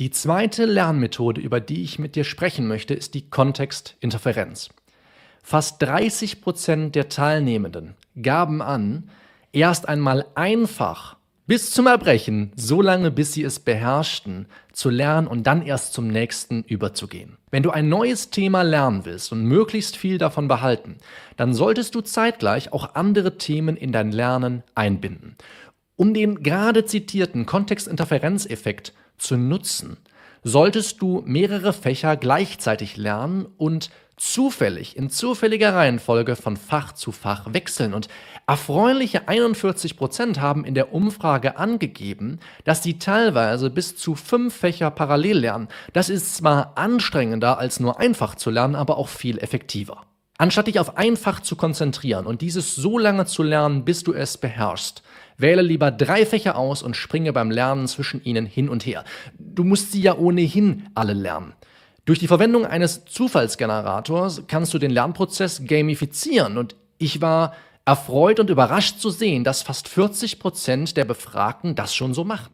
Die zweite Lernmethode, über die ich mit dir sprechen möchte, ist die Kontextinterferenz. Fast 30 Prozent der Teilnehmenden gaben an, erst einmal einfach bis zum Erbrechen, so lange bis sie es beherrschten, zu lernen und dann erst zum nächsten überzugehen. Wenn du ein neues Thema lernen willst und möglichst viel davon behalten, dann solltest du zeitgleich auch andere Themen in dein Lernen einbinden. Um den gerade zitierten Kontextinterferenzeffekt zu nutzen, solltest du mehrere Fächer gleichzeitig lernen und zufällig in zufälliger Reihenfolge von Fach zu Fach wechseln. Und erfreuliche 41 Prozent haben in der Umfrage angegeben, dass sie teilweise bis zu fünf Fächer parallel lernen. Das ist zwar anstrengender als nur einfach zu lernen, aber auch viel effektiver. Anstatt dich auf ein Fach zu konzentrieren und dieses so lange zu lernen, bis du es beherrschst, wähle lieber drei Fächer aus und springe beim Lernen zwischen ihnen hin und her. Du musst sie ja ohnehin alle lernen. Durch die Verwendung eines Zufallsgenerators kannst du den Lernprozess gamifizieren und ich war erfreut und überrascht zu sehen, dass fast 40 Prozent der Befragten das schon so machen.